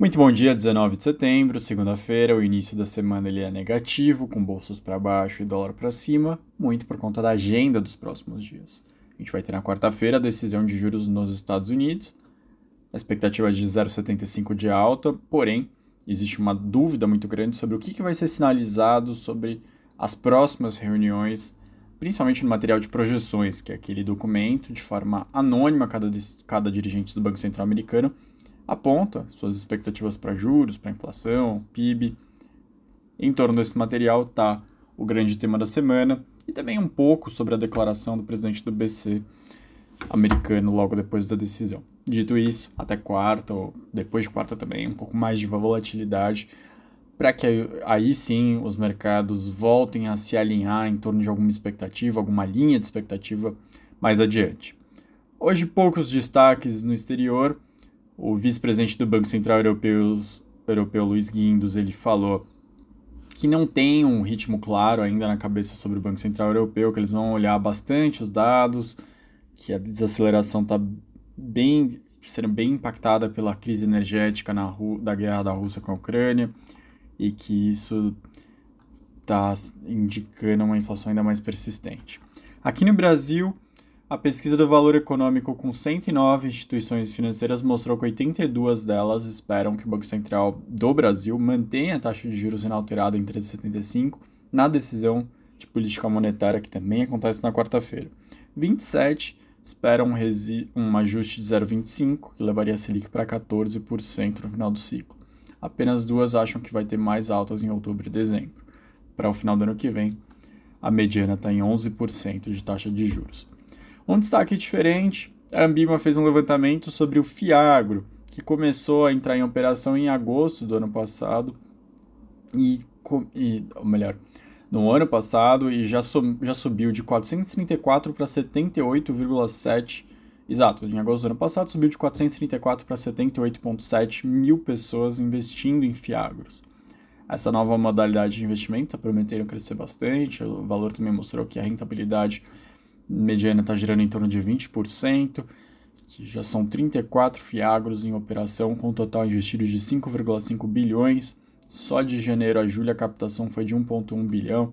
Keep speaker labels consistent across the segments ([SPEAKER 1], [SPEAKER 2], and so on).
[SPEAKER 1] Muito bom dia, 19 de setembro, segunda-feira. O início da semana ele é negativo, com bolsas para baixo e dólar para cima, muito por conta da agenda dos próximos dias. A gente vai ter na quarta-feira a decisão de juros nos Estados Unidos, a expectativa é de 0,75 de alta, porém existe uma dúvida muito grande sobre o que, que vai ser sinalizado sobre as próximas reuniões, principalmente no material de projeções, que é aquele documento de forma anônima cada, cada dirigente do Banco Central americano aponta suas expectativas para juros, para inflação, PIB. Em torno desse material está o grande tema da semana e também um pouco sobre a declaração do presidente do BC americano logo depois da decisão. Dito isso, até quarta, ou depois de quarta também, um pouco mais de volatilidade, para que aí sim os mercados voltem a se alinhar em torno de alguma expectativa, alguma linha de expectativa mais adiante. Hoje, poucos destaques no exterior o vice-presidente do Banco Central Europeu, Europeu Luiz Guindos, ele falou que não tem um ritmo claro ainda na cabeça sobre o Banco Central Europeu, que eles vão olhar bastante os dados, que a desaceleração está bem sendo bem impactada pela crise energética na, da guerra da Rússia com a Ucrânia e que isso está indicando uma inflação ainda mais persistente. Aqui no Brasil, a pesquisa do valor econômico com 109 instituições financeiras mostrou que 82 delas esperam que o Banco Central do Brasil mantenha a taxa de juros inalterada em 3,75 na decisão de política monetária que também acontece na quarta-feira. 27 esperam um, um ajuste de 0,25, que levaria a Selic para 14% no final do ciclo. Apenas duas acham que vai ter mais altas em outubro e dezembro. Para o final do ano que vem, a mediana está em 11% de taxa de juros. Um destaque diferente, a Ambima fez um levantamento sobre o Fiagro, que começou a entrar em operação em agosto do ano passado e, e ou melhor, no ano passado e já, já subiu de 434 para 78,7 Exato, em agosto do ano passado subiu de 434 para 78,7 mil pessoas investindo em Fiagros. Essa nova modalidade de investimento está prometendo crescer bastante, o valor também mostrou que a rentabilidade mediana está girando em torno de 20%, que já são 34 fiagros em operação, com total investido de 5,5 bilhões. Só de janeiro a julho a captação foi de 1,1 bilhão.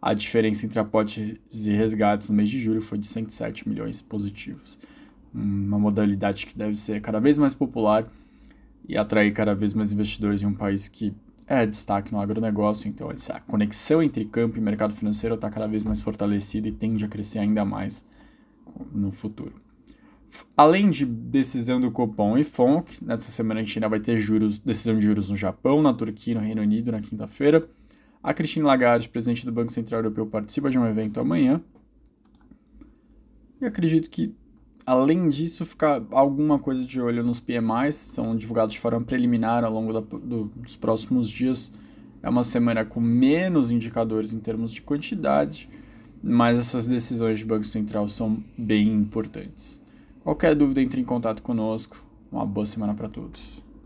[SPEAKER 1] A diferença entre aportes e resgates no mês de julho foi de 107 milhões positivos. Uma modalidade que deve ser cada vez mais popular e atrair cada vez mais investidores em um país que é destaque no agronegócio, então essa conexão entre campo e mercado financeiro está cada vez mais fortalecida e tende a crescer ainda mais no futuro. Além de decisão do Copom e FONC, nessa semana a gente ainda vai ter juros, decisão de juros no Japão, na Turquia e no Reino Unido na quinta-feira. A Christine Lagarde, presidente do Banco Central Europeu, participa de um evento amanhã. E acredito que Além disso, fica alguma coisa de olho nos PMIs, são divulgados de forma preliminar ao longo da, do, dos próximos dias. É uma semana com menos indicadores em termos de quantidade, mas essas decisões de Banco Central são bem importantes. Qualquer dúvida, entre em contato conosco. Uma boa semana para todos.